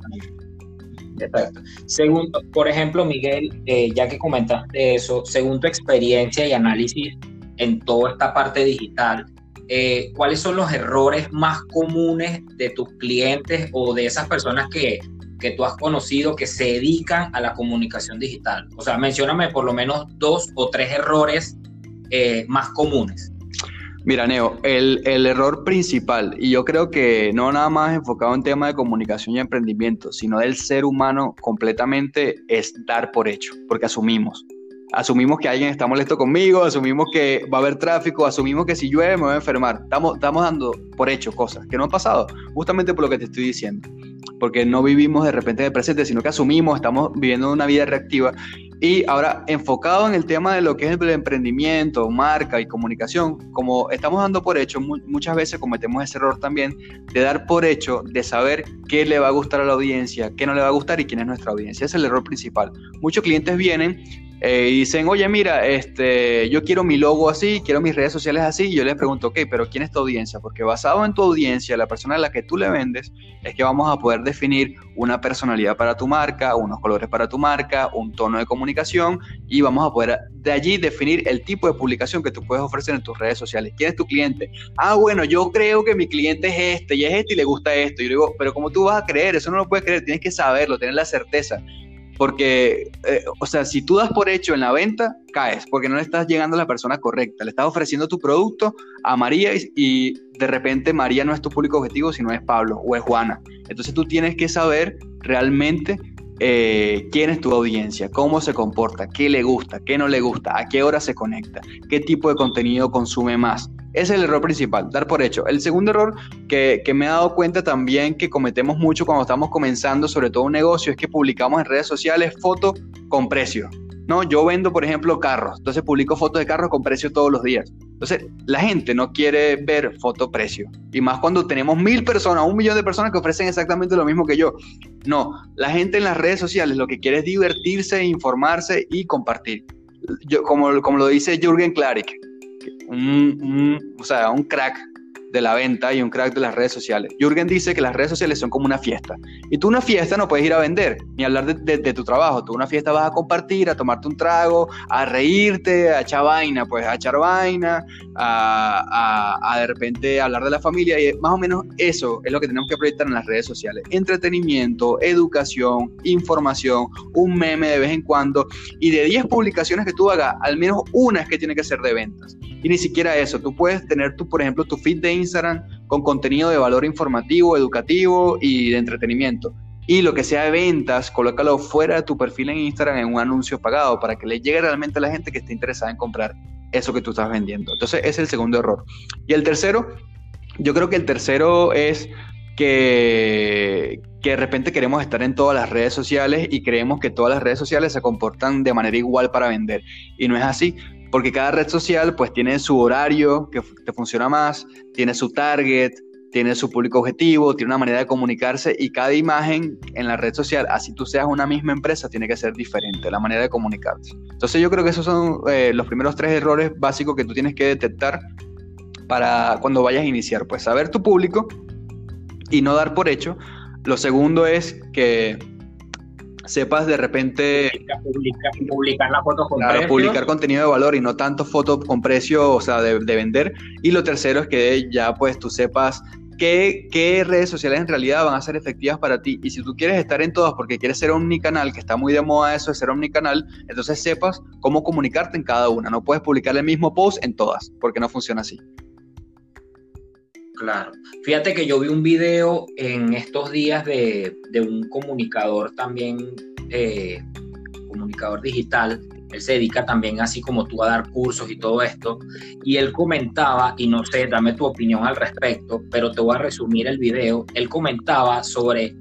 Exacto. Según, por ejemplo, Miguel, eh, ya que comentaste eso, según tu experiencia y análisis en toda esta parte digital, eh, ¿cuáles son los errores más comunes de tus clientes o de esas personas que, que tú has conocido que se dedican a la comunicación digital? O sea, mencióname por lo menos dos o tres errores eh, más comunes. Mira, Neo, el, el, error principal, y yo creo que no nada más enfocado en tema de comunicación y emprendimiento, sino del ser humano completamente, es dar por hecho, porque asumimos. Asumimos que alguien está molesto conmigo, asumimos que va a haber tráfico, asumimos que si llueve me voy a enfermar. Estamos, estamos dando por hecho cosas que no han pasado, justamente por lo que te estoy diciendo. Porque no vivimos de repente de presente, sino que asumimos, estamos viviendo una vida reactiva y ahora, enfocado en el tema de lo que es el emprendimiento, marca y comunicación, como estamos dando por hecho, muchas veces cometemos ese error también de dar por hecho, de saber qué le va a gustar a la audiencia, qué no le va a gustar y quién es nuestra audiencia. Ese es el error principal. Muchos clientes vienen eh, y dicen, oye, mira, este, yo quiero mi logo así, quiero mis redes sociales así, y yo les pregunto, ok, pero ¿quién es tu audiencia? Porque basado en tu audiencia, la persona a la que tú le vendes, es que vamos a poder definir una personalidad para tu marca, unos colores para tu marca, un tono de comunicación, y vamos a poder de allí definir el tipo de publicación que tú puedes ofrecer en tus redes sociales. ¿Quién es tu cliente? Ah, bueno, yo creo que mi cliente es este, y es este y le gusta esto. Y yo digo, pero ¿cómo tú vas a creer? Eso no lo puedes creer, tienes que saberlo, tener la certeza. Porque, eh, o sea, si tú das por hecho en la venta, caes, porque no le estás llegando a la persona correcta. Le estás ofreciendo tu producto a María y, de repente María no es tu público objetivo, sino es Pablo o es Juana. Entonces tú tienes que saber realmente eh, quién es tu audiencia, cómo se comporta, qué le gusta, qué no le gusta, a qué hora se conecta, qué tipo de contenido consume más. Ese es el error principal, dar por hecho. El segundo error que, me he dado cuenta también que cometemos mucho cuando estamos comenzando, sobre todo un negocio, es que publicamos en redes sociales fotos con precio. No, yo vendo, por ejemplo, carros, entonces publico fotos de carros con precio todos los días. Entonces, la gente no quiere ver foto-precio. Y más cuando tenemos mil personas, un millón de personas que ofrecen exactamente lo mismo que yo. No, la gente en las redes sociales lo que quiere es divertirse, informarse y compartir. Yo, como, como lo dice Jürgen Klarik, un, o sea, un crack de la venta y un crack de las redes sociales. Jürgen dice que las redes sociales son como una fiesta. Y tú una fiesta no puedes ir a vender ni hablar de, tu trabajo. Tú una fiesta vas a compartir, a tomarte un trago, a reírte, a echar vaina, pues a echar vaina, a, a, de repente hablar de la familia. Y más o menos eso es lo que tenemos que proyectar en las redes sociales. Entretenimiento, educación, información, un meme de vez en cuando. Y de 10 publicaciones que tú hagas, al menos una es que tiene que ser de ventas. Y ni siquiera eso, tú puedes tener, tu, por ejemplo, tu feed de Instagram con contenido de valor informativo, educativo y de entretenimiento. Y lo que sea de ventas, colócalo fuera de tu perfil en Instagram en un anuncio pagado para que le llegue realmente a la gente que esté interesada en comprar eso que tú estás vendiendo. Entonces, ese es el segundo error. Y el tercero, yo creo que el tercero es que, que de repente queremos estar en todas las redes sociales y creemos que todas las redes sociales se comportan de manera igual para vender. Y no es así porque cada red social pues tiene su horario que te funciona más, tiene su target, tiene su público objetivo, tiene una manera de comunicarse y cada imagen en la red social, así tú seas una misma empresa, tiene que ser diferente la manera de comunicarse. Entonces yo creo que esos son eh, los primeros tres errores básicos que tú tienes que detectar para cuando vayas a iniciar, pues saber tu público y no dar por hecho. Lo segundo es que sepas de repente publicar, publicar la foto con precio. publicar contenido de valor y no tanto foto con precio, o sea, de, vender. Y lo tercero es que ya pues tú sepas qué, qué redes sociales en realidad van a ser efectivas para ti. Y si tú quieres estar en todas porque quieres ser omnicanal, que está muy de moda eso de ser omnicanal, entonces sepas cómo comunicarte en cada una. No puedes publicar el mismo post en todas, porque no funciona así. Claro. Fíjate que yo vi un video en estos días de, un comunicador también, eh, comunicador digital. Él se dedica también así como tú a dar cursos y todo esto. Y él comentaba, y no sé, dame tu opinión al respecto, pero te voy a resumir el video. Él comentaba sobre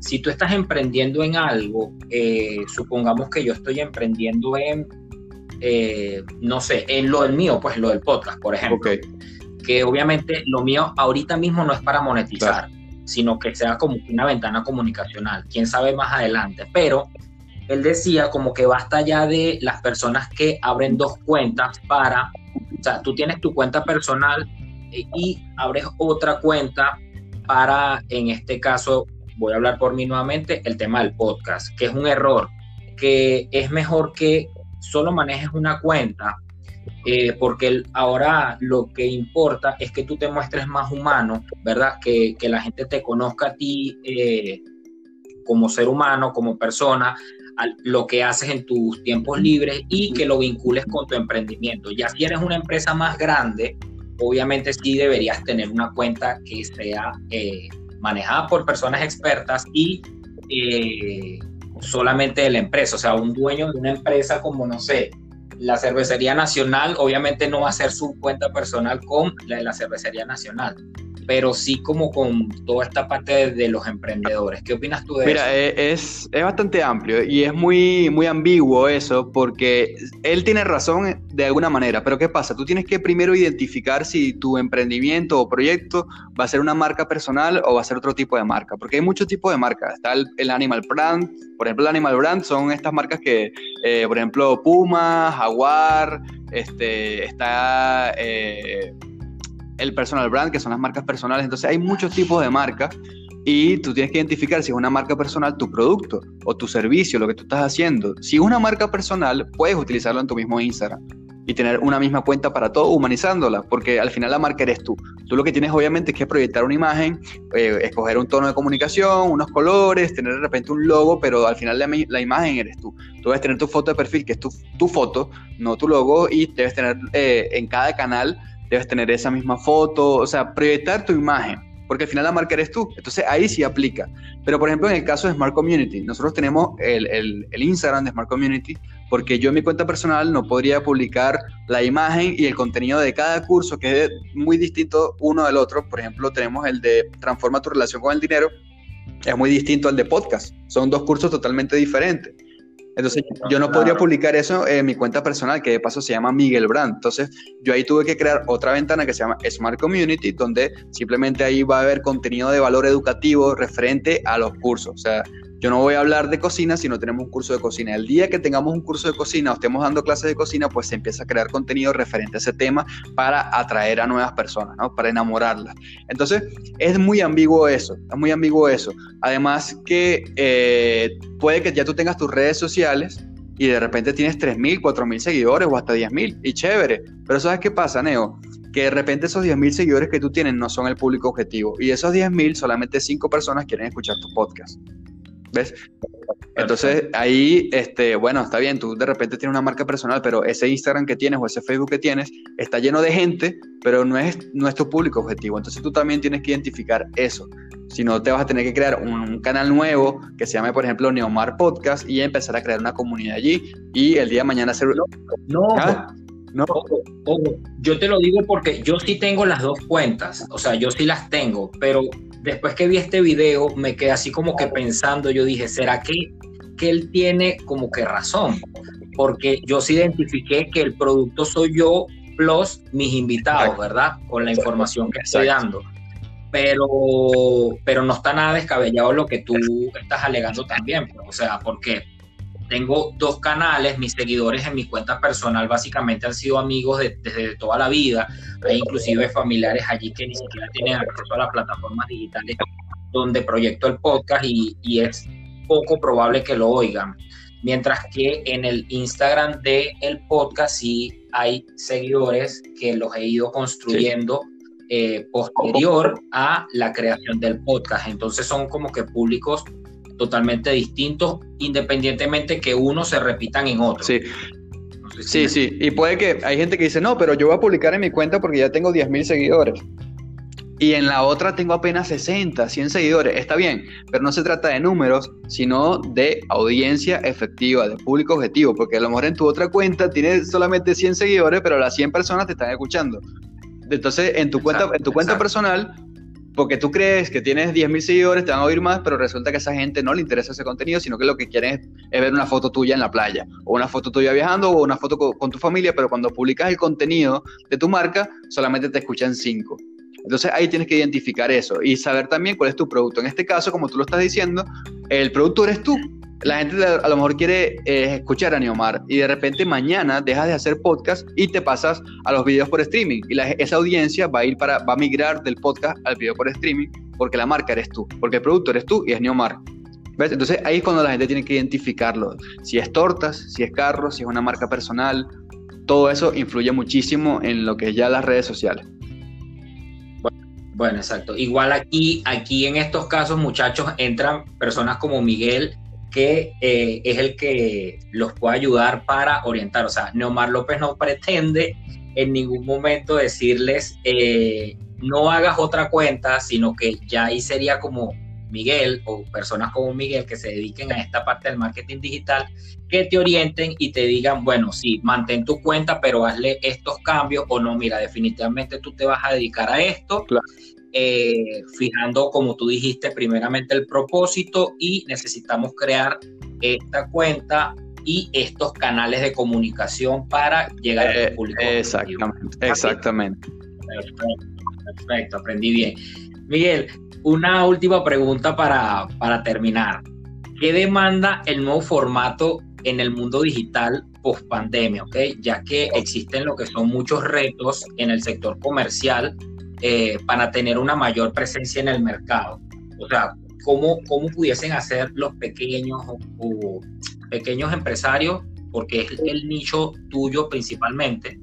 si tú estás emprendiendo en algo, eh, supongamos que yo estoy emprendiendo en, eh, no sé, en lo del mío, pues lo del podcast, por ejemplo que obviamente lo mío ahorita mismo no es para monetizar, sino que sea como una ventana comunicacional, quién sabe más adelante, pero él decía como que basta ya de las personas que abren dos cuentas para, o sea, tú tienes tu cuenta personal y abres otra cuenta para, en este caso, voy a hablar por mí nuevamente, el tema del podcast, que es un error, que es mejor que solo manejes una cuenta, eh, porque ahora lo que importa es que tú te muestres más humano, ¿verdad? Que, la gente te conozca a ti eh, como ser humano, como persona, lo que haces en tus tiempos libres y que lo vincules con tu emprendimiento. Ya si eres una empresa más grande, obviamente sí deberías tener una cuenta que sea eh, manejada por personas expertas y solamente de la empresa. O sea, un dueño de una empresa como, no sé, la cervecería nacional, obviamente no va a ser su cuenta personal con la de la cervecería nacional pero sí como con toda esta parte de, los emprendedores. ¿Qué opinas tú de eso? Mira, eh, es, es bastante amplio y es muy, muy ambiguo eso porque él tiene razón de alguna manera, pero ¿qué pasa? Tú tienes que primero identificar si tu emprendimiento o proyecto va a ser una marca personal o va a ser otro tipo de marca, porque hay muchos tipos de marcas. Está el, Animal Brand, por ejemplo, el Animal Brand son estas marcas que, eh, por ejemplo, Puma, Jaguar, este, está... Eh, el personal brand, que son las marcas personales. Entonces hay muchos tipos de marcas y tú tienes que identificar si es una marca personal tu producto o tu servicio, lo que tú estás haciendo. Si es una marca personal, puedes utilizarlo en tu mismo Instagram y tener una misma cuenta para todo, humanizándola, porque al final la marca eres tú. Tú lo que tienes obviamente es que proyectar una imagen, eh, escoger un tono de comunicación, unos colores, tener de repente un logo, pero al final la, imagen eres tú. Tú debes tener tu foto de perfil, que es tu, tu foto, no tu logo, y debes tener eh, en cada canal debes tener esa misma foto, o sea, proyectar tu imagen, porque al final la marca eres tú. Entonces ahí sí aplica. Pero por ejemplo, en el caso de Smart Community, nosotros tenemos el, el, Instagram de Smart Community, porque yo en mi cuenta personal no podría publicar la imagen y el contenido de cada curso, que es muy distinto uno del otro. Por ejemplo, tenemos el de Transforma tu relación con el dinero, es muy distinto al de podcast. Son dos cursos totalmente diferentes. Entonces yo no podría publicar eso en mi cuenta personal, que de paso se llama Miguel Brand. Entonces yo ahí tuve que crear otra ventana que se llama Smart Community, donde simplemente ahí va a haber contenido de valor educativo referente a los cursos. O sea, yo no voy a hablar de cocina si no tenemos un curso de cocina. El día que tengamos un curso de cocina o estemos dando clases de cocina, pues se empieza a crear contenido referente a ese tema para atraer a nuevas personas. Para enamorarlas. Entonces, es muy ambiguo eso, es muy ambiguo eso. Además que eh, puede que ya tú tengas tus redes sociales y de repente tienes 3.000, 4.000 seguidores o hasta 10.000 y chévere. Pero ¿sabes qué pasa, Neo? que de repente esos 10.000 seguidores que tú tienes no son el público objetivo. Y esos 10.000, solamente 5 personas quieren escuchar tu podcast. ¿Ves? Entonces ahí, este, bueno, está bien, tú de repente tienes una marca personal, pero ese Instagram que tienes o ese Facebook que tienes está lleno de gente, pero no es, no tu público objetivo. Entonces tú también tienes que identificar eso. Si no, te vas a tener que crear un, canal nuevo que se llame, por ejemplo, Neomar Podcast y empezar a crear una comunidad allí y el día de mañana hacer... No, no, No. yo te lo digo porque yo sí tengo las dos cuentas, o sea, yo sí las tengo, pero después que vi este video, me quedé así como que pensando, yo dije, ¿será que, que él tiene como que razón? Porque yo sí identifiqué que el producto soy yo plus mis invitados, ¿verdad? Con la información que estoy dando. Pero, pero no está nada descabellado lo que tú estás alegando también. Pues, o sea, porque tengo dos canales, mis seguidores en mi cuenta personal básicamente han sido amigos desde toda la vida, hay inclusive familiares allí que ni siquiera tienen acceso a las plataformas digitales donde proyecto el podcast y, es poco probable que lo oigan. Mientras que en el Instagram de el podcast sí hay seguidores que los he ido construyendo eh, posterior a la creación del podcast. Entonces son como que públicos totalmente distintos, independientemente que uno se repitan en otro. Sí. sí, sí. Y puede que hay gente que dice, no, pero yo voy a publicar en mi cuenta porque ya tengo 10.000 seguidores. Y en la otra tengo apenas 60, 100 seguidores. Está bien, pero no se trata de números, sino de audiencia efectiva, de público objetivo. Porque a lo mejor en tu otra cuenta tienes solamente 100 seguidores, pero las 100 personas te están escuchando. Entonces, en tu cuenta, en tu cuenta personal, porque tú crees que tienes 10.000 seguidores, te van a oír más, pero resulta que a esa gente no le interesa ese contenido, sino que lo que quieren es, ver una foto tuya en la playa, o una foto tuya viajando, o una foto con, tu familia, pero cuando publicas el contenido de tu marca, solamente te escuchan 5. Entonces ahí tienes que identificar eso y saber también cuál es tu producto. En este caso, como tú lo estás diciendo, el producto eres tú la gente a lo mejor quiere eh, escuchar a Neomar y de repente mañana dejas de hacer podcast y te pasas a los videos por streaming y esa audiencia va a ir para va a migrar del podcast al video por streaming porque la marca eres tú, porque el producto eres tú y es Neomar. ¿Ves? Entonces ahí es cuando la gente tiene que identificarlo. Si es tortas, si es carros, si es una marca personal, todo eso influye muchísimo en lo que es ya las redes sociales. Bueno, exacto. Igual aquí, aquí en estos casos, muchachos, entran personas como Miguel, que eh, es el que los puede ayudar para orientar. O sea, Neomar López no pretende en ningún momento decirles eh, no hagas otra cuenta, sino que ya ahí sería como Miguel o personas como Miguel que se dediquen a esta parte del marketing digital, que te orienten y te digan, bueno, sí, mantén tu cuenta, pero hazle estos cambios o no, mira, definitivamente tú te vas a dedicar a esto. Eh, fijando, como tú dijiste, primeramente el propósito y necesitamos crear esta cuenta y estos canales de comunicación para llegar al eh, público. Exactamente, exactamente. Perfecto, aprendí bien. Miguel, una última pregunta para, para terminar. ¿Qué demanda el nuevo formato en el mundo digital post pandemia? ¿okay? Ya que existen lo que son muchos retos en el sector comercial eh, para tener una mayor presencia en el mercado. O sea, ¿cómo, cómo pudiesen hacer los pequeños o, pequeños empresarios, porque es el nicho tuyo principalmente,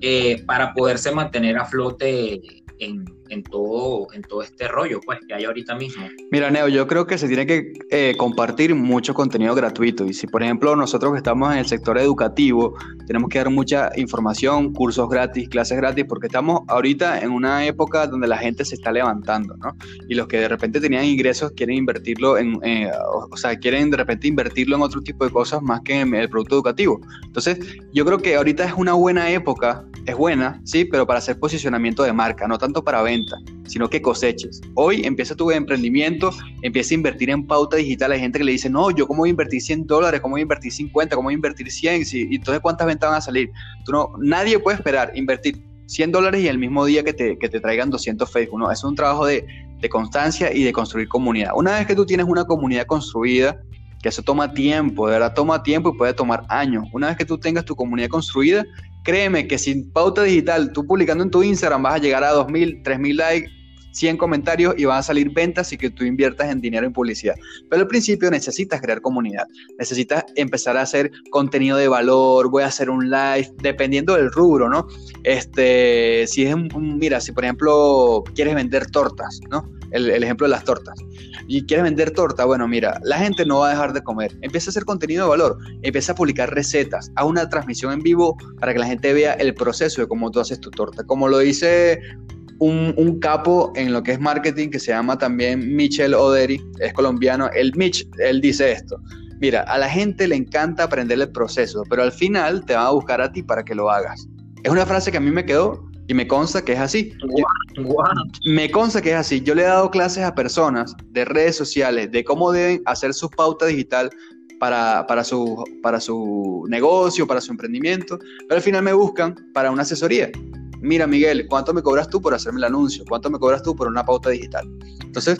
eh, para poderse mantener a flote en, en, todo, en todo este rollo pues, que hay ahorita mismo. Mira, Neo, yo creo que se tiene que eh, compartir mucho contenido gratuito. Y si, por ejemplo, nosotros que estamos en el sector educativo, tenemos que dar mucha información, cursos gratis, clases gratis, porque estamos ahorita en una época donde la gente se está levantando, ¿no? Y los que de repente tenían ingresos quieren invertirlo en, eh, o, sea, quieren de repente invertirlo en otro tipo de cosas más que en el producto educativo. Entonces, yo creo que ahorita es una buena época, es buena, sí, pero para hacer posicionamiento de marca, no tanto para venta, sino que coseches. Hoy empieza tu emprendimiento, empieza a invertir en pauta digital. Hay gente que le dice, no, yo cómo voy a invertir 100 dólares, cómo voy a invertir 50, cómo voy a invertir 100, y entonces cuántas ventas van a salir. Tú no, nadie puede esperar invertir 100 dólares y el mismo día que te, que te traigan 200 Facebook. No, es un trabajo de, de constancia y de construir comunidad. Una vez que tú tienes una comunidad construida, que eso toma tiempo, de verdad toma tiempo y puede tomar años. Una vez que tú tengas tu comunidad construida, créeme que sin pauta digital, tú publicando en tu Instagram vas a llegar a 2.000, 3.000 likes, 100 comentarios y van a salir ventas y que tú inviertas en dinero en publicidad. Pero al principio necesitas crear comunidad, necesitas empezar a hacer contenido de valor, voy a hacer un live, dependiendo del rubro, ¿no? Este, si es un, mira, si por ejemplo quieres vender tortas, ¿no? El, ejemplo de las tortas. Y quieres vender torta, bueno, mira, la gente no va a dejar de comer. Empieza a hacer contenido de valor, empieza a publicar recetas, haz una transmisión en vivo para que la gente vea el proceso de cómo tú haces tu torta. Como lo dice un, capo en lo que es marketing que se llama también Michel Oderi, es colombiano. El Mitch, él dice esto. Mira, a la gente le encanta aprender el proceso, pero al final te van a buscar a ti para que lo hagas. Es una frase que a mí me quedó y me consta que es así. me consta que es así. Yo le he dado clases a personas de redes sociales de cómo deben hacer su pauta digital para, para, su, para su negocio, para su emprendimiento, pero al final me buscan para una asesoría mira Miguel, ¿cuánto me cobras tú por hacerme el anuncio? ¿Cuánto me cobras tú por una pauta digital? Entonces,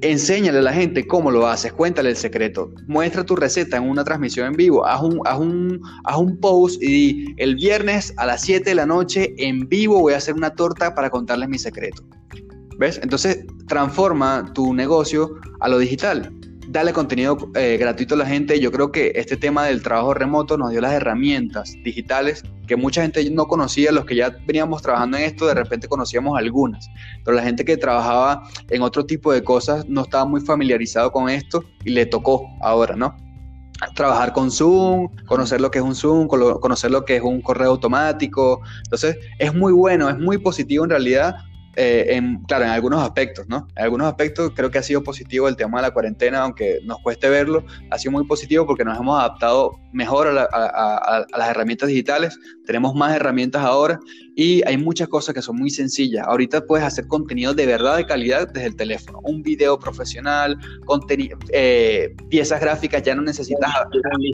enséñale a la gente cómo lo haces, cuéntale el secreto, muestra tu receta en una transmisión en vivo, haz un, haz un, haz un post y el viernes a las 7 de la noche en vivo voy a hacer una torta para contarles mi secreto. ¿Ves? Entonces, transforma tu negocio a lo digital dale contenido eh, gratuito a la gente. Yo creo que este tema del trabajo remoto nos dio las herramientas digitales que mucha gente no conocía. Los que ya veníamos trabajando en esto, de repente conocíamos algunas. Pero la gente que trabajaba en otro tipo de cosas no estaba muy familiarizado con esto y le tocó ahora, ¿no? trabajar con Zoom, conocer lo que es un Zoom, conocer lo que es un correo automático. Entonces, es muy bueno, es muy positivo en realidad eh, en, claro, en algunos aspectos, ¿no? En algunos aspectos creo que ha sido positivo el tema de la cuarentena, aunque nos cueste verlo, ha sido muy positivo porque nos hemos adaptado mejor a, las herramientas digitales, tenemos más herramientas ahora y hay muchas cosas que son muy sencillas. Ahorita puedes hacer contenido de verdad de calidad desde el teléfono, un video profesional, eh, piezas gráficas, ya no necesitas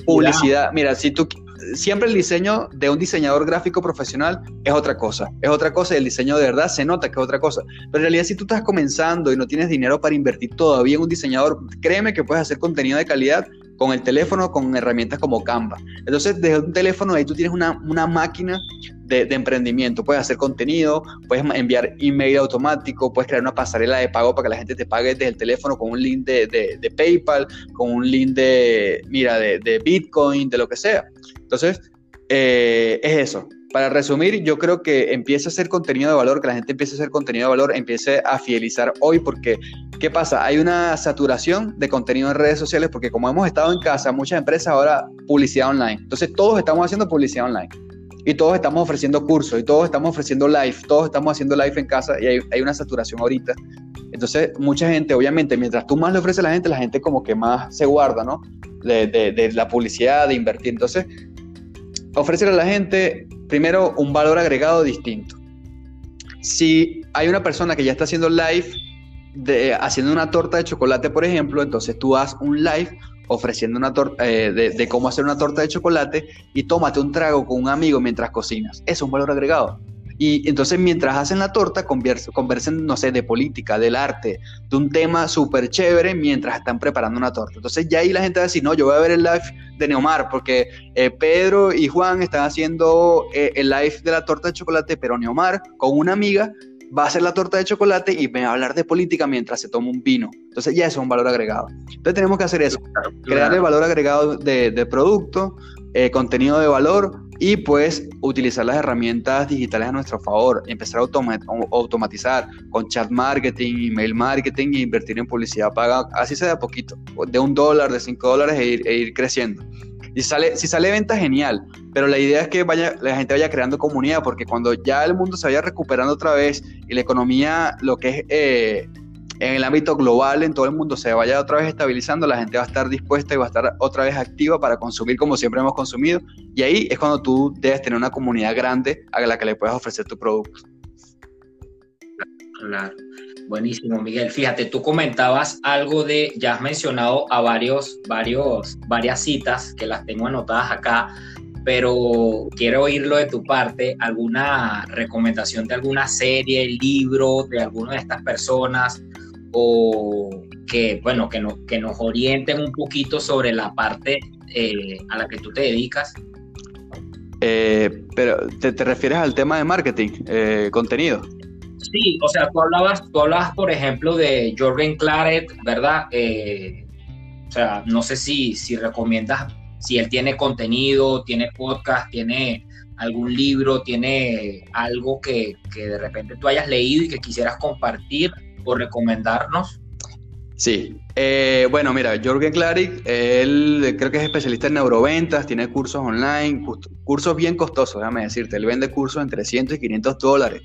publicidad. Mira, si tú siempre el diseño de un diseñador gráfico profesional es otra cosa, es otra cosa y el diseño de verdad se nota que es otra cosa. Pero en realidad si tú estás comenzando y no tienes dinero para invertir todavía en un diseñador, créeme que puedes hacer contenido de calidad con el teléfono, con herramientas como Canva. Entonces, desde un teléfono ahí tú tienes una, una máquina de, emprendimiento. Puedes hacer contenido, puedes enviar email automático, puedes crear una pasarela de pago para que la gente te pague desde el teléfono con un link de, de, PayPal, con un link de, mira, de, Bitcoin, de lo que sea. Entonces, eh, es eso. Para resumir, yo creo que empiece a hacer contenido de valor, que la gente empiece a hacer contenido de valor, empiece a fidelizar hoy, porque ¿qué pasa? Hay una saturación de contenido en redes sociales, porque como hemos estado en casa, muchas empresas ahora publicidad online. Entonces todos estamos haciendo publicidad online. Y todos estamos ofreciendo cursos, y todos estamos ofreciendo live, todos estamos haciendo live en casa, y hay, una saturación ahorita. Entonces, mucha gente, obviamente, mientras tú más le ofreces a la gente, la gente como que más se guarda, ¿no? De, de la publicidad, de invertir. Entonces, ofrecer a la gente primero, un valor agregado distinto. Si hay una persona que ya está haciendo live, de, haciendo una torta de chocolate, por ejemplo, entonces tú haz un live ofreciendo una torta, eh, de, cómo hacer una torta de chocolate y tómate un trago con un amigo mientras cocinas. Es un valor agregado. Y entonces mientras hacen la torta, conversen, no sé, de política, del arte, de un tema súper chévere mientras están preparando una torta. Entonces ya ahí la gente va a decir, no, yo voy a ver el live de Neomar porque eh, Pedro y Juan están haciendo eh, el live de la torta de chocolate, pero Neomar con una amiga va a hacer la torta de chocolate y me va a hablar de política mientras se toma un vino. Entonces ya eso es un valor agregado. Entonces tenemos que hacer eso, crear el valor agregado de, producto, eh, contenido de valor y pues utilizar las herramientas digitales a nuestro favor, empezar a automatizar con chat marketing, email marketing e invertir en publicidad paga, así sea de poquito, de un dólar, de cinco dólares e ir, e ir creciendo. Sale, si sale venta, genial, pero la idea es que vaya, la gente vaya creando comunidad, porque cuando ya el mundo se vaya recuperando otra vez y la economía, lo que es eh, en el ámbito global, en todo el mundo, se vaya otra vez estabilizando, la gente va a estar dispuesta y va a estar otra vez activa para consumir como siempre hemos consumido. Y ahí es cuando tú debes tener una comunidad grande a la que le puedas ofrecer tu producto. Claro. Buenísimo, Miguel. Fíjate, tú comentabas algo de, ya has mencionado a varios, varios, varias citas que las tengo anotadas acá, pero quiero oírlo de tu parte, alguna recomendación de alguna serie, libro de alguna de estas personas o que, bueno, que, no, que nos orienten un poquito sobre la parte eh, a la que tú te dedicas. Eh, pero ¿te, refieres al tema de marketing, eh, contenido? Sí, o sea, tú hablabas, tú hablabas, por ejemplo, de Jorgen Claret, ¿verdad? o sea, no sé si, si recomiendas, si él tiene contenido, tiene podcast, tiene algún libro, tiene algo que, que de repente tú hayas leído y que quisieras compartir o recomendarnos? Sí, eh, bueno, mira, Jorgen Klarik, él creo que es especialista en neuroventas, tiene cursos online, cursos bien costosos, déjame decirte, él vende cursos en 300 y 500 dólares,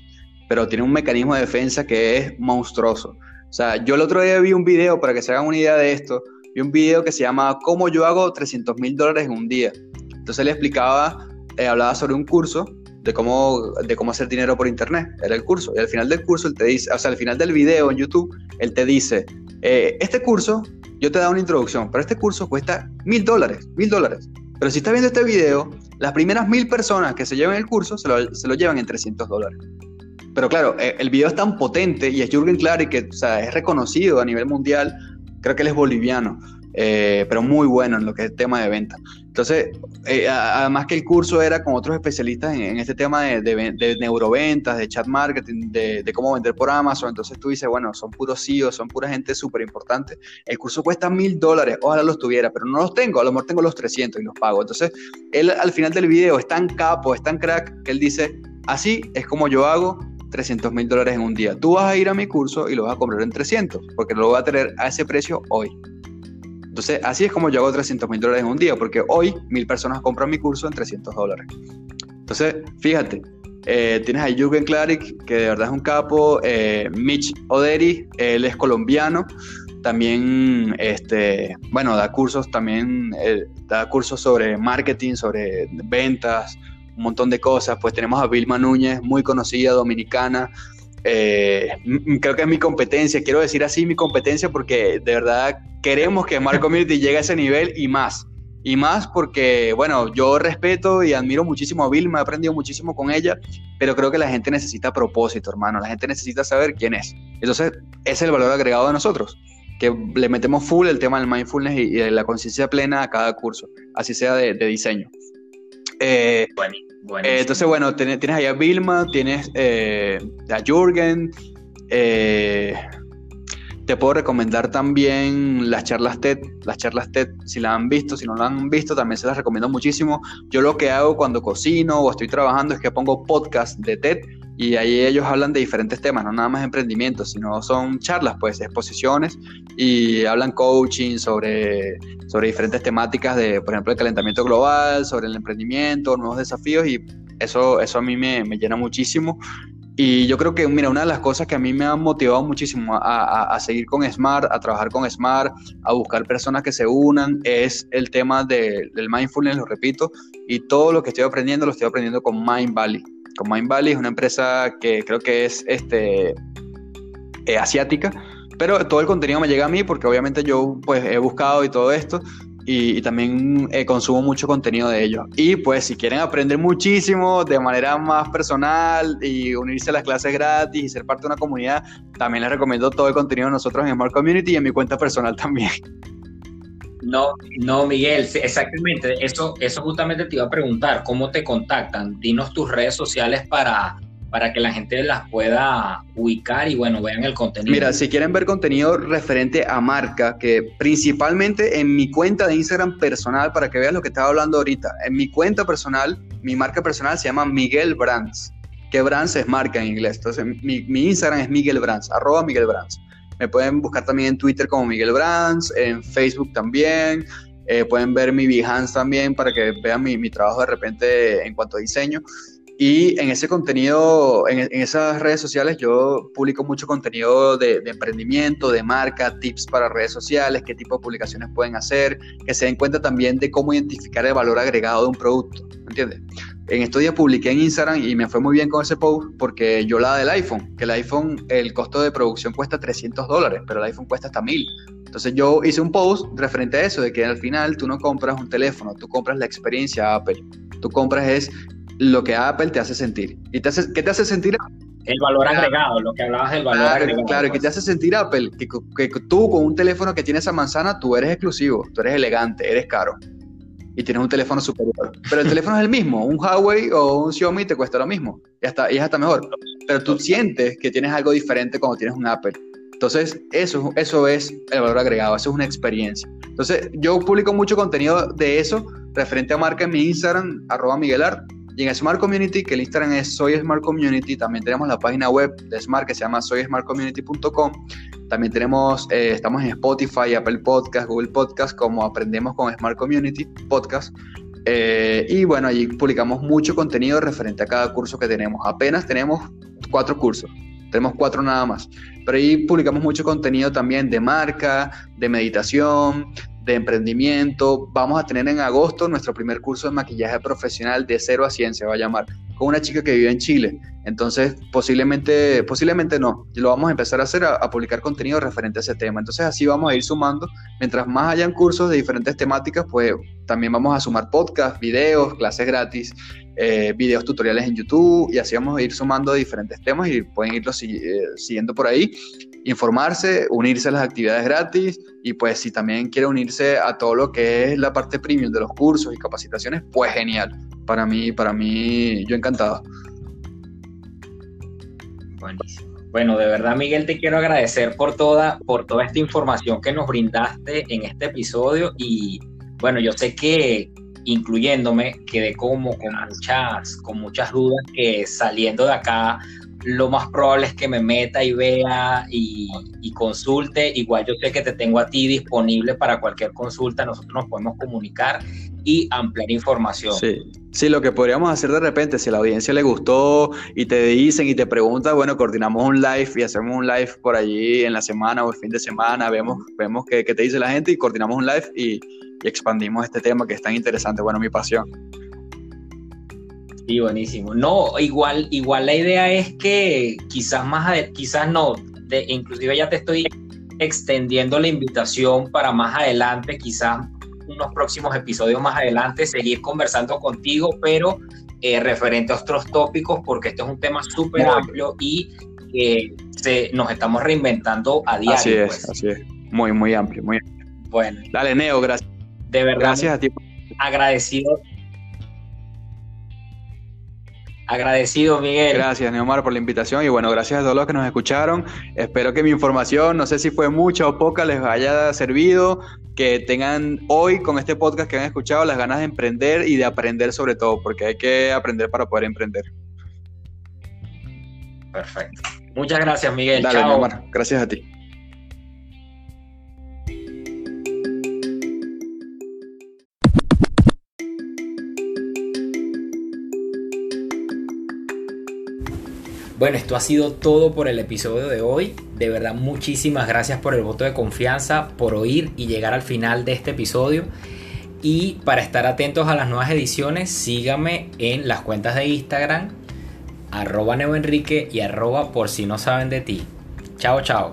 pero tiene un mecanismo de defensa que es monstruoso. O sea, yo el otro día vi un video, para que se hagan una idea de esto, vi un video que se llama ¿Cómo yo hago 300 mil dólares en un día? Entonces le explicaba, eh, hablaba sobre un curso de cómo, de cómo hacer dinero por internet. Era el curso. Y al final del curso, él te dice, o sea, al final del video en YouTube, él te dice, eh, este curso, yo te da una introducción, pero este curso cuesta mil dólares, mil dólares. Pero si estás viendo este video, las primeras mil personas que se llevan el curso se lo, se lo llevan en 300 dólares. Pero claro, eh, el video es tan potente y es Jürgen Clary que o sea, es reconocido a nivel mundial, creo que él es boliviano. Eh, pero muy bueno en lo que es el tema de venta. Entonces, eh, además que el curso era con otros especialistas en, este tema de, de, neuroventas, de chat marketing, de, cómo vender por Amazon. Entonces tú dices, bueno, son puros CEOs, son pura gente súper importante. El curso cuesta mil dólares, ojalá los tuviera, pero no los tengo, a lo mejor tengo los 300 y los pago. Entonces, él al final del video es tan capo, es tan crack, que él dice, así es como yo hago 300 mil dólares en un día. Tú vas a ir a mi curso y lo vas a comprar en 300, porque lo voy a tener a ese precio hoy. Entonces, así es como yo hago 300 mil dólares en un día, porque hoy mil personas compran mi curso en 300 dólares. Entonces, fíjate, eh, tienes a Jürgen Klarik, que de verdad es un capo, eh, Mitch Oderi, él es colombiano, también, este, bueno, da cursos también, eh, da cursos sobre marketing, sobre ventas, un montón de cosas. Pues tenemos a Vilma Núñez, muy conocida, dominicana, eh, creo que es mi competencia, quiero decir así mi competencia porque de verdad queremos que Marco Community llegue a ese nivel y más. Y más porque, bueno, yo respeto y admiro muchísimo a Vilma, he aprendido muchísimo con ella, pero creo que la gente necesita propósito, hermano. La gente necesita saber quién es. Entonces, es el valor agregado de nosotros. que le metemos full el tema del mindfulness y, de la conciencia plena a cada curso, así sea de, diseño. Eh, eh, entonces, bueno, tienes, ahí a Vilma, tienes eh, a Jürgen, te puedo recomendar también las charlas TED. Las charlas TED, si la han visto, si no la han visto, también se las recomiendo muchísimo. Yo lo que hago cuando cocino o estoy trabajando es que pongo podcast de TED y ahí ellos hablan de diferentes temas, no nada más emprendimiento, sino son charlas, pues, exposiciones y hablan coaching sobre, sobre diferentes temáticas de, por ejemplo, el calentamiento global, sobre el emprendimiento, nuevos desafíos y eso, eso a mí me, me llena muchísimo. Y yo creo que, mira, una de las cosas que a mí me ha motivado muchísimo a, seguir con Smart, a trabajar con Smart, a buscar personas que se unan, es el tema del mindfulness, lo repito, y todo lo que estoy aprendiendo lo estoy aprendiendo con Mind Valley. Con Mind Valley es una empresa que creo que es este, eh, asiática, pero todo el contenido me llega a mí porque obviamente yo pues he buscado y todo esto y, también eh, consumo mucho contenido de ellos. Y pues si quieren aprender muchísimo de manera más personal y unirse a las clases gratis y ser parte de una comunidad, también les recomiendo todo el contenido de nosotros en Smart Community y en mi cuenta personal <laughs> también. No, no, Miguel, exactamente. Eso, eso justamente te iba a preguntar, ¿cómo te contactan? Dinos tus redes sociales para, para que la gente las pueda ubicar y bueno, vean el contenido. Mira, si quieren ver contenido referente a marca, que principalmente en mi cuenta de Instagram personal, para que vean lo que estaba hablando ahorita, en mi cuenta personal, mi marca personal se llama Miguel Brands, que Brands es marca en inglés, entonces mi, Instagram es Miguel Brands, arroba Miguel Brands. Me pueden buscar también en Twitter como Miguel Brands, en Facebook también, eh, pueden ver mi Behance también para que vean mi, mi, trabajo de repente en cuanto a diseño. Y en ese contenido, en, esas redes sociales, yo publico mucho contenido de, emprendimiento, de marca, tips para redes sociales, qué tipo de publicaciones pueden hacer, que se den cuenta también de cómo identificar el valor agregado de un producto, ¿entiendes? En estos días publiqué en Instagram y me fue muy bien con ese post porque yo la del iPhone, que el iPhone, el costo de producción cuesta 300 dólares, pero el iPhone cuesta hasta 1000. Entonces yo hice un post referente a eso, de que al final tú no compras un teléfono, tú compras la experiencia Apple. Tú compras es lo que Apple te hace sentir. ¿Y te hace, qué te hace sentir? El valor agregado, lo que hablabas del valor agregado. Claro, ¿qué pues. te hace sentir Apple? Que, que, tú con un teléfono que tiene esa manzana, tú eres exclusivo, tú eres elegante, eres caro. Y tienes un teléfono superior. Pero el teléfono es el mismo. Un Huawei o un Xiaomi te cuesta lo mismo. Y, hasta, y es hasta mejor. Pero tú sientes que tienes algo diferente cuando tienes un Apple. Entonces, eso, eso es el valor agregado, eso es una experiencia. Entonces, yo publico mucho contenido de eso referente a marca en mi Instagram, arroba Miguelart, y en Smart Community, que el Instagram es Soy Smart Community, también tenemos la página web de Smart que se llama soysmartcommunity.com. También tenemos, eh, estamos en Spotify, Apple Podcast, Google Podcast, como Aprendemos con Smart Community Podcast. Eh, y bueno, allí publicamos mucho contenido referente a cada curso que tenemos. Apenas tenemos cuatro cursos, tenemos cuatro nada más. Pero ahí publicamos mucho contenido también de marca, de meditación, de emprendimiento. Vamos a tener en agosto nuestro primer curso de maquillaje profesional de cero a ciencia, va a llamar, con una chica que vive en Chile. Entonces, posiblemente, posiblemente no. Lo vamos a empezar a hacer, a, publicar contenido referente a ese tema. Entonces, así vamos a ir sumando. Mientras más hayan cursos de diferentes temáticas, pues también vamos a sumar podcasts, videos, clases gratis, eh, videos tutoriales en YouTube y así vamos a ir sumando diferentes temas y pueden irlo eh, siguiendo por ahí informarse, unirse a las actividades gratis y pues si también quiere unirse a todo lo que es la parte premium de los cursos y capacitaciones, pues genial. Para mí, para mí, yo encantado. Buenísimo. Bueno, de verdad, Miguel, te quiero agradecer por toda, por toda esta información que nos brindaste en este episodio. Y bueno, yo sé que incluyéndome, quedé como con muchas, con muchas dudas que saliendo de acá lo más probable es que me meta y vea y, consulte. Igual yo sé que te tengo a ti disponible para cualquier consulta, nosotros nos podemos comunicar y ampliar información. Sí. sí, lo que podríamos hacer de repente, si a la audiencia le gustó y te dicen y te preguntan, bueno, coordinamos un live y hacemos un live por allí en la semana o el fin de semana, vemos, vemos qué, te dice la gente y coordinamos un live y, y expandimos este tema que es tan interesante, bueno, mi pasión. Sí, buenísimo. No, igual, igual la idea es que quizás más, quizás no, de, inclusive ya te estoy extendiendo la invitación para más adelante, quizás unos próximos episodios más adelante, seguir conversando contigo, pero eh, referente a otros tópicos, porque este es un tema súper amplio y que se, nos estamos reinventando a diario. Así es, pues. así es. Muy, muy amplio, muy amplio. Bueno. Dale, Neo, gracias. De verdad. Gracias a ti. Agradecido. Agradecido, Miguel. Gracias, Neomar, por la invitación y bueno, gracias a todos los que nos escucharon. Espero que mi información, no sé si fue mucha o poca, les haya servido, que tengan hoy con este podcast que han escuchado las ganas de emprender y de aprender sobre todo, porque hay que aprender para poder emprender. Perfecto. Muchas gracias, Miguel. Dale, Neomar, gracias a ti. Bueno, esto ha sido todo por el episodio de hoy. De verdad, muchísimas gracias por el voto de confianza, por oír y llegar al final de este episodio. Y para estar atentos a las nuevas ediciones, síganme en las cuentas de Instagram, arroba neoenrique y arroba por si no saben de ti. Chao, chao.